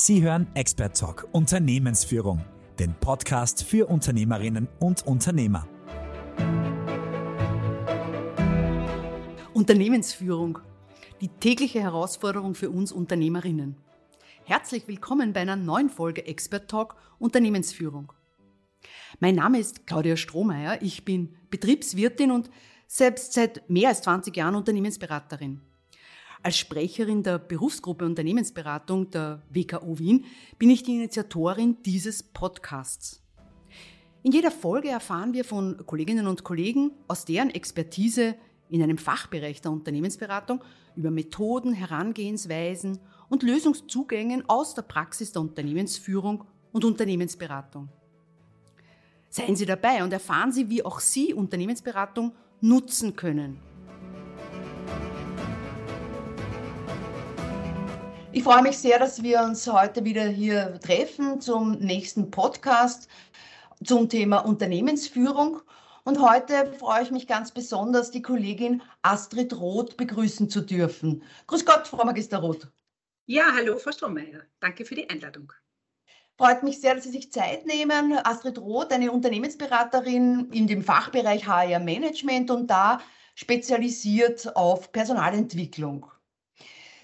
Sie hören Expert Talk Unternehmensführung, den Podcast für Unternehmerinnen und Unternehmer. Unternehmensführung, die tägliche Herausforderung für uns Unternehmerinnen. Herzlich willkommen bei einer neuen Folge Expert Talk Unternehmensführung. Mein Name ist Claudia Strohmeier, ich bin Betriebswirtin und selbst seit mehr als 20 Jahren Unternehmensberaterin. Als Sprecherin der Berufsgruppe Unternehmensberatung der WKO Wien bin ich die Initiatorin dieses Podcasts. In jeder Folge erfahren wir von Kolleginnen und Kollegen aus deren Expertise in einem Fachbereich der Unternehmensberatung über Methoden, Herangehensweisen und Lösungszugängen aus der Praxis der Unternehmensführung und Unternehmensberatung. Seien Sie dabei und erfahren Sie, wie auch Sie Unternehmensberatung nutzen können Ich freue mich sehr, dass wir uns heute wieder hier treffen zum nächsten Podcast zum Thema Unternehmensführung. Und heute freue ich mich ganz besonders, die Kollegin Astrid Roth begrüßen zu dürfen. Grüß Gott, Frau Magister Roth. Ja, hallo, Frau Strohmeier. Danke für die Einladung. Freut mich sehr, dass Sie sich Zeit nehmen. Astrid Roth, eine Unternehmensberaterin in dem Fachbereich HR Management und da spezialisiert auf Personalentwicklung.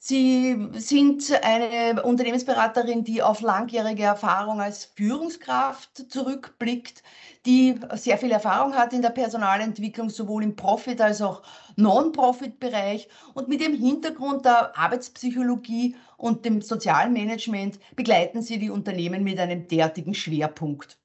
Sie sind eine Unternehmensberaterin, die auf langjährige Erfahrung als Führungskraft zurückblickt, die sehr viel Erfahrung hat in der Personalentwicklung, sowohl im Profit- als auch Non-Profit-Bereich. Und mit dem Hintergrund der Arbeitspsychologie und dem Sozialmanagement begleiten Sie die Unternehmen mit einem derartigen Schwerpunkt.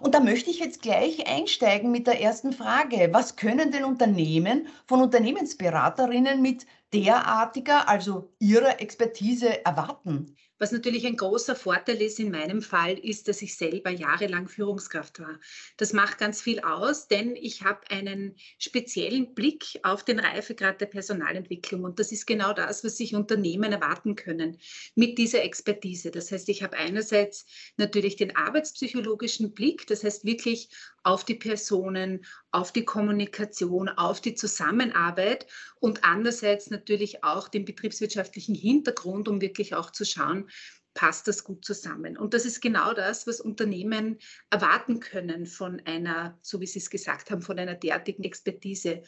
Und da möchte ich jetzt gleich einsteigen mit der ersten Frage. Was können denn Unternehmen von Unternehmensberaterinnen mit derartiger, also Ihrer Expertise erwarten? Was natürlich ein großer Vorteil ist in meinem Fall, ist, dass ich selber jahrelang Führungskraft war. Das macht ganz viel aus, denn ich habe einen speziellen Blick auf den Reifegrad der Personalentwicklung. Und das ist genau das, was sich Unternehmen erwarten können mit dieser Expertise. Das heißt, ich habe einerseits natürlich den arbeitspsychologischen Blick, das heißt wirklich auf die Personen, auf die Kommunikation, auf die Zusammenarbeit und andererseits natürlich auch den betriebswirtschaftlichen Hintergrund, um wirklich auch zu schauen, passt das gut zusammen. Und das ist genau das, was Unternehmen erwarten können von einer, so wie Sie es gesagt haben, von einer derartigen Expertise,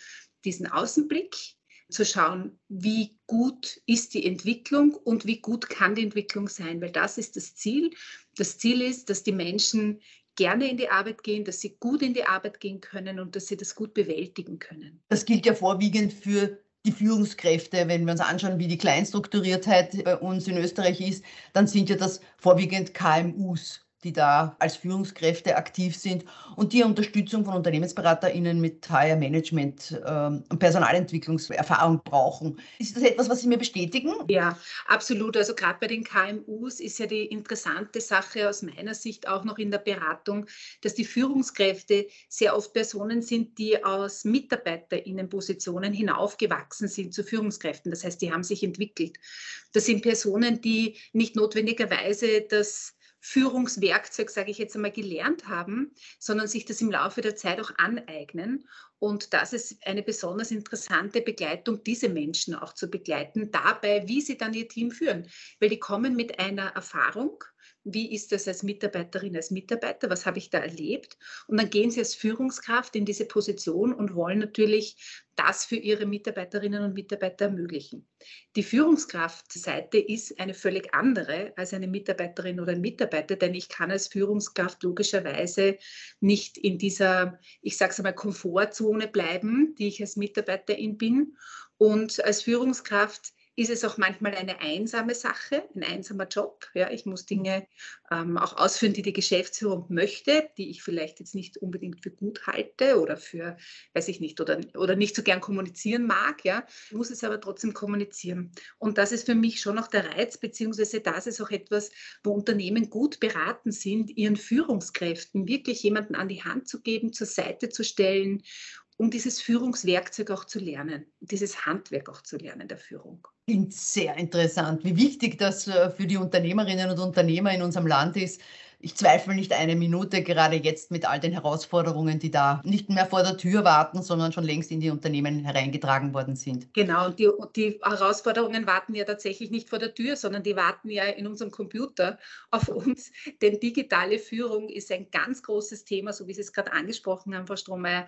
diesen Außenblick, zu schauen, wie gut ist die Entwicklung und wie gut kann die Entwicklung sein, weil das ist das Ziel. Das Ziel ist, dass die Menschen gerne in die Arbeit gehen, dass sie gut in die Arbeit gehen können und dass sie das gut bewältigen können. Das gilt ja vorwiegend für die Führungskräfte, wenn wir uns anschauen, wie die Kleinstrukturiertheit bei uns in Österreich ist, dann sind ja das vorwiegend KMUs die da als Führungskräfte aktiv sind und die Unterstützung von UnternehmensberaterInnen mit HR Management ähm, und Personalentwicklungserfahrung brauchen. Ist das etwas, was Sie mir bestätigen? Ja, absolut. Also gerade bei den KMUs ist ja die interessante Sache aus meiner Sicht auch noch in der Beratung, dass die Führungskräfte sehr oft Personen sind, die aus MitarbeiterInnenpositionen hinaufgewachsen sind zu Führungskräften. Das heißt, die haben sich entwickelt. Das sind Personen, die nicht notwendigerweise das Führungswerkzeug, sage ich jetzt einmal, gelernt haben, sondern sich das im Laufe der Zeit auch aneignen. Und das ist eine besonders interessante Begleitung, diese Menschen auch zu begleiten, dabei, wie sie dann ihr Team führen. Weil die kommen mit einer Erfahrung, wie ist das als Mitarbeiterin, als Mitarbeiter, was habe ich da erlebt. Und dann gehen sie als Führungskraft in diese Position und wollen natürlich das für ihre Mitarbeiterinnen und Mitarbeiter ermöglichen. Die Führungskraftseite ist eine völlig andere als eine Mitarbeiterin oder ein Mitarbeiter, denn ich kann als Führungskraft logischerweise nicht in dieser, ich sage es einmal, Komfortzone bleiben, die ich als Mitarbeiterin bin. Und als Führungskraft ist es auch manchmal eine einsame Sache, ein einsamer Job. Ja, ich muss Dinge ähm, auch ausführen, die die Geschäftsführung möchte, die ich vielleicht jetzt nicht unbedingt für gut halte oder für, weiß ich nicht, oder, oder nicht so gern kommunizieren mag. Ja, ich muss es aber trotzdem kommunizieren. Und das ist für mich schon auch der Reiz, beziehungsweise das ist auch etwas, wo Unternehmen gut beraten sind, ihren Führungskräften wirklich jemanden an die Hand zu geben, zur Seite zu stellen um dieses Führungswerkzeug auch zu lernen, dieses Handwerk auch zu lernen der Führung. Klingt sehr interessant, wie wichtig das äh, für die Unternehmerinnen und Unternehmer in unserem Land ist, ich zweifle nicht eine Minute, gerade jetzt mit all den Herausforderungen, die da nicht mehr vor der Tür warten, sondern schon längst in die Unternehmen hereingetragen worden sind. Genau, und die, die Herausforderungen warten ja tatsächlich nicht vor der Tür, sondern die warten ja in unserem Computer auf uns. Denn digitale Führung ist ein ganz großes Thema, so wie Sie es gerade angesprochen haben, Frau Strohmeier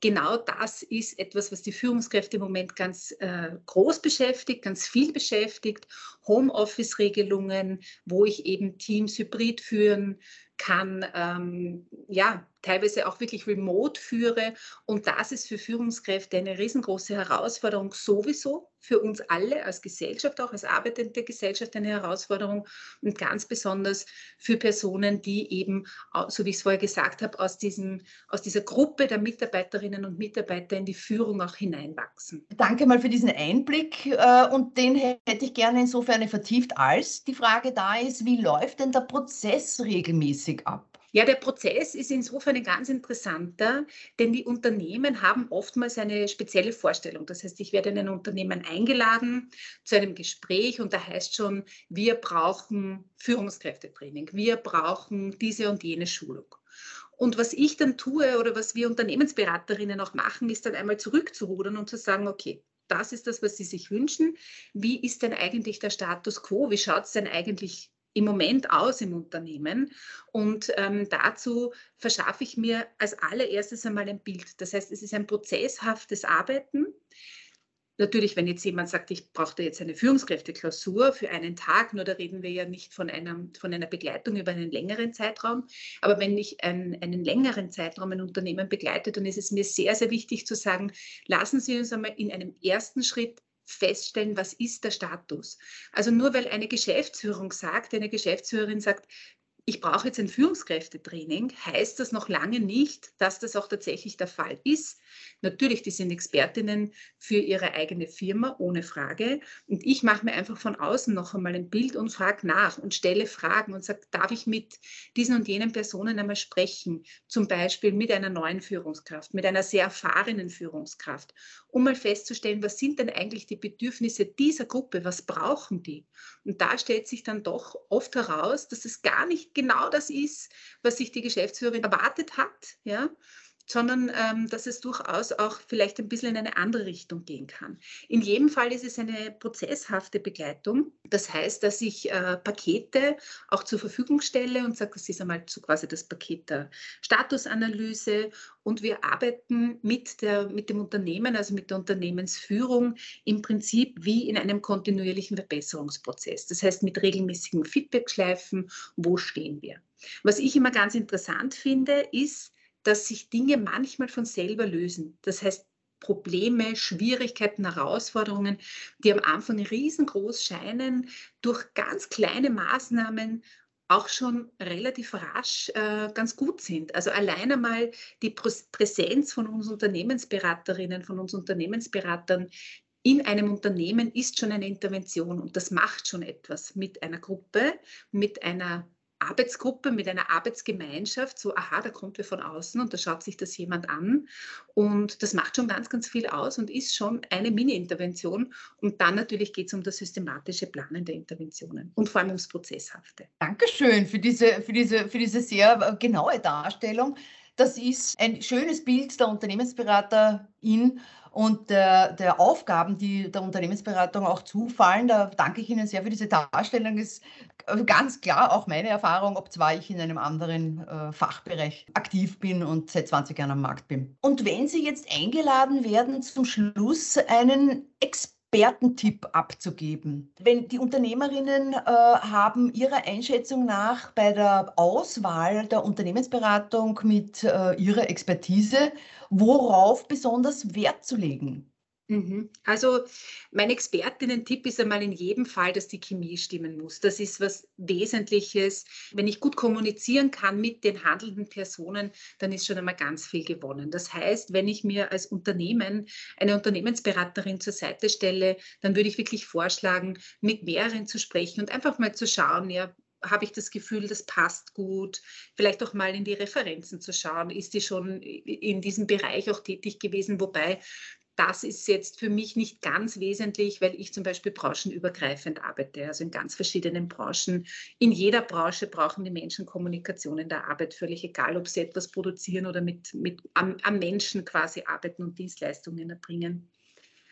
genau das ist etwas, was die Führungskräfte im Moment ganz äh, groß beschäftigt, ganz viel beschäftigt. Homeoffice-Regelungen, wo ich eben Teams hybrid führen kann, ähm, ja, teilweise auch wirklich remote führe. Und das ist für Führungskräfte eine riesengroße Herausforderung, sowieso für uns alle als Gesellschaft, auch als arbeitende Gesellschaft eine Herausforderung und ganz besonders für Personen, die eben, so wie ich es vorher gesagt habe, aus, diesem, aus dieser Gruppe der Mitarbeiterinnen und Mitarbeiter in die Führung auch hineinwachsen. Danke mal für diesen Einblick äh, und den hätte ich gerne insofern vertieft, als die Frage da ist, wie läuft denn der Prozess regelmäßig ab? Ja, der Prozess ist insofern ein ganz interessanter, denn die Unternehmen haben oftmals eine spezielle Vorstellung. Das heißt, ich werde in ein Unternehmen eingeladen zu einem Gespräch und da heißt schon, wir brauchen Führungskräftetraining, wir brauchen diese und jene Schulung. Und was ich dann tue oder was wir Unternehmensberaterinnen auch machen, ist dann einmal zurückzurudern und zu sagen, okay, das ist das, was Sie sich wünschen. Wie ist denn eigentlich der Status quo? Wie schaut es denn eigentlich im Moment aus im Unternehmen. Und ähm, dazu verschaffe ich mir als allererstes einmal ein Bild. Das heißt, es ist ein prozesshaftes Arbeiten. Natürlich, wenn jetzt jemand sagt, ich brauche jetzt eine Führungskräfteklausur für einen Tag, nur da reden wir ja nicht von, einem, von einer Begleitung über einen längeren Zeitraum. Aber wenn ich ein, einen längeren Zeitraum ein Unternehmen begleite, dann ist es mir sehr, sehr wichtig zu sagen, lassen Sie uns einmal in einem ersten Schritt feststellen, was ist der Status. Also nur weil eine Geschäftsführung sagt, eine Geschäftsführerin sagt, ich brauche jetzt ein Führungskräftetraining, heißt das noch lange nicht, dass das auch tatsächlich der Fall ist. Natürlich, die sind Expertinnen für ihre eigene Firma, ohne Frage. Und ich mache mir einfach von außen noch einmal ein Bild und frage nach und stelle Fragen und sage, darf ich mit diesen und jenen Personen einmal sprechen? Zum Beispiel mit einer neuen Führungskraft, mit einer sehr erfahrenen Führungskraft, um mal festzustellen, was sind denn eigentlich die Bedürfnisse dieser Gruppe? Was brauchen die? Und da stellt sich dann doch oft heraus, dass es gar nicht genau das ist, was sich die Geschäftsführerin erwartet hat, ja, sondern ähm, dass es durchaus auch vielleicht ein bisschen in eine andere Richtung gehen kann. In jedem Fall ist es eine prozesshafte Begleitung. Das heißt, dass ich äh, Pakete auch zur Verfügung stelle und sage, das ist einmal so quasi das Paket der Statusanalyse und wir arbeiten mit, der, mit dem Unternehmen, also mit der Unternehmensführung im Prinzip wie in einem kontinuierlichen Verbesserungsprozess. Das heißt, mit regelmäßigen Feedbackschleifen, wo stehen wir? Was ich immer ganz interessant finde, ist, dass sich Dinge manchmal von selber lösen. Das heißt, Probleme, Schwierigkeiten, Herausforderungen, die am Anfang riesengroß scheinen, durch ganz kleine Maßnahmen auch schon relativ rasch äh, ganz gut sind. Also allein einmal die Präsenz von uns Unternehmensberaterinnen, von uns Unternehmensberatern in einem Unternehmen ist schon eine Intervention und das macht schon etwas mit einer Gruppe, mit einer Arbeitsgruppe, mit einer Arbeitsgemeinschaft, so, aha, da kommt wer von außen und da schaut sich das jemand an. Und das macht schon ganz, ganz viel aus und ist schon eine Mini-Intervention. Und dann natürlich geht es um das systematische Planen der Interventionen und vor allem ums Prozesshafte. Dankeschön für diese, für diese, für diese sehr äh, genaue Darstellung. Das ist ein schönes Bild der Unternehmensberaterin und der, der, Aufgaben, die der Unternehmensberatung auch zufallen. Da danke ich Ihnen sehr für diese Darstellung. Ist ganz klar auch meine Erfahrung, ob zwar ich in einem anderen äh, Fachbereich aktiv bin und seit 20 Jahren am Markt bin. Und wenn Sie jetzt eingeladen werden, zum Schluss einen Experten Expertentipp abzugeben. Wenn die Unternehmerinnen äh, haben ihrer Einschätzung nach bei der Auswahl der Unternehmensberatung mit äh, ihrer Expertise, worauf besonders Wert zu legen? Mhm. Also mein Expertinnen-Tipp ist einmal in jedem Fall, dass die Chemie stimmen muss. Das ist was Wesentliches. Wenn ich gut kommunizieren kann mit den handelnden Personen, dann ist schon einmal ganz viel gewonnen. Das heißt, wenn ich mir als Unternehmen eine Unternehmensberaterin zur Seite stelle, dann würde ich wirklich vorschlagen, mit mehreren zu sprechen und einfach mal zu schauen, ja, habe ich das Gefühl, das passt gut. Vielleicht auch mal in die Referenzen zu schauen. Ist die schon in diesem Bereich auch tätig gewesen? Wobei das ist jetzt für mich nicht ganz wesentlich, weil ich zum Beispiel branchenübergreifend arbeite, also in ganz verschiedenen Branchen. In jeder Branche brauchen die Menschen Kommunikation in der Arbeit, völlig egal, ob sie etwas produzieren oder mit, mit am, am Menschen quasi arbeiten und Dienstleistungen erbringen.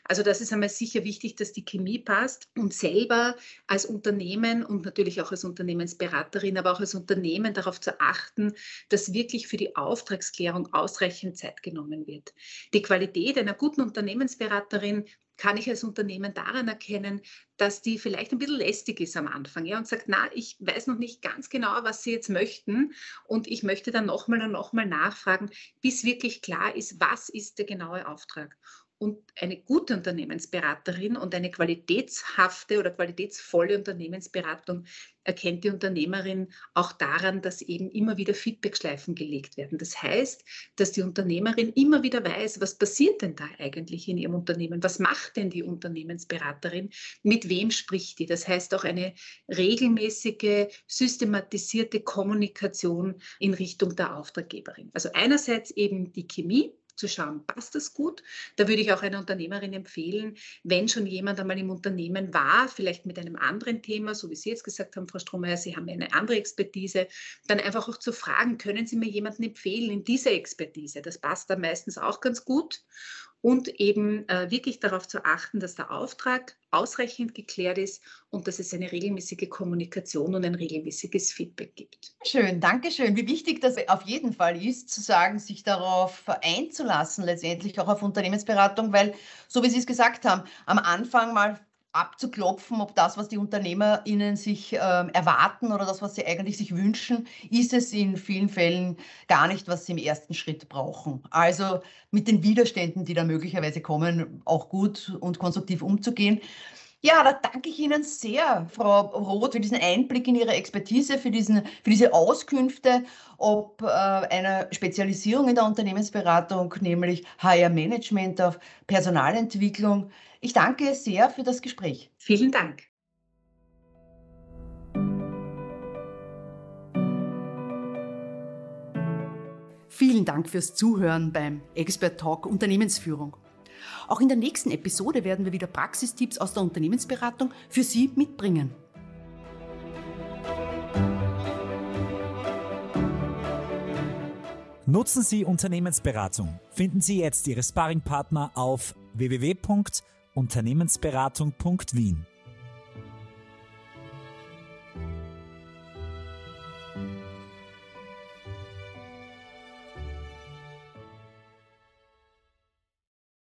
Also das ist einmal sicher wichtig, dass die Chemie passt und selber als Unternehmen und natürlich auch als Unternehmensberaterin, aber auch als Unternehmen darauf zu achten, dass wirklich für die Auftragsklärung ausreichend Zeit genommen wird. Die Qualität einer guten Unternehmensberaterin kann ich als Unternehmen daran erkennen, dass die vielleicht ein bisschen lästig ist am Anfang ja, und sagt, na, ich weiß noch nicht ganz genau, was Sie jetzt möchten und ich möchte dann nochmal und nochmal nachfragen, bis wirklich klar ist, was ist der genaue Auftrag. Und eine gute Unternehmensberaterin und eine qualitätshafte oder qualitätsvolle Unternehmensberatung erkennt die Unternehmerin auch daran, dass eben immer wieder Feedbackschleifen gelegt werden. Das heißt, dass die Unternehmerin immer wieder weiß, was passiert denn da eigentlich in ihrem Unternehmen? Was macht denn die Unternehmensberaterin? Mit wem spricht die? Das heißt auch eine regelmäßige, systematisierte Kommunikation in Richtung der Auftraggeberin. Also einerseits eben die Chemie, zu schauen, passt das gut? Da würde ich auch einer Unternehmerin empfehlen, wenn schon jemand einmal im Unternehmen war, vielleicht mit einem anderen Thema, so wie Sie jetzt gesagt haben, Frau Strohmeier, Sie haben eine andere Expertise, dann einfach auch zu fragen, können Sie mir jemanden empfehlen in dieser Expertise? Das passt da meistens auch ganz gut und eben äh, wirklich darauf zu achten, dass der Auftrag ausreichend geklärt ist und dass es eine regelmäßige Kommunikation und ein regelmäßiges Feedback gibt. Schön, danke schön. Wie wichtig das auf jeden Fall ist, zu sagen, sich darauf einzulassen, letztendlich auch auf Unternehmensberatung, weil, so wie Sie es gesagt haben, am Anfang mal abzuklopfen, ob das, was die UnternehmerInnen sich äh, erwarten oder das, was sie eigentlich sich wünschen, ist es in vielen Fällen gar nicht, was sie im ersten Schritt brauchen. Also mit den Widerständen, die da möglicherweise kommen, auch gut und konstruktiv umzugehen. Ja, da danke ich Ihnen sehr, Frau Roth, für diesen Einblick in Ihre Expertise, für, diesen, für diese Auskünfte, ob äh, einer Spezialisierung in der Unternehmensberatung, nämlich HR Management auf Personalentwicklung. Ich danke sehr für das Gespräch. Vielen Dank. Vielen Dank fürs Zuhören beim Expert Talk Unternehmensführung. Auch in der nächsten Episode werden wir wieder Praxistipps aus der Unternehmensberatung für Sie mitbringen. Nutzen Sie Unternehmensberatung. Finden Sie jetzt Ihre Sparringpartner auf www.unternehmensberatung.wien.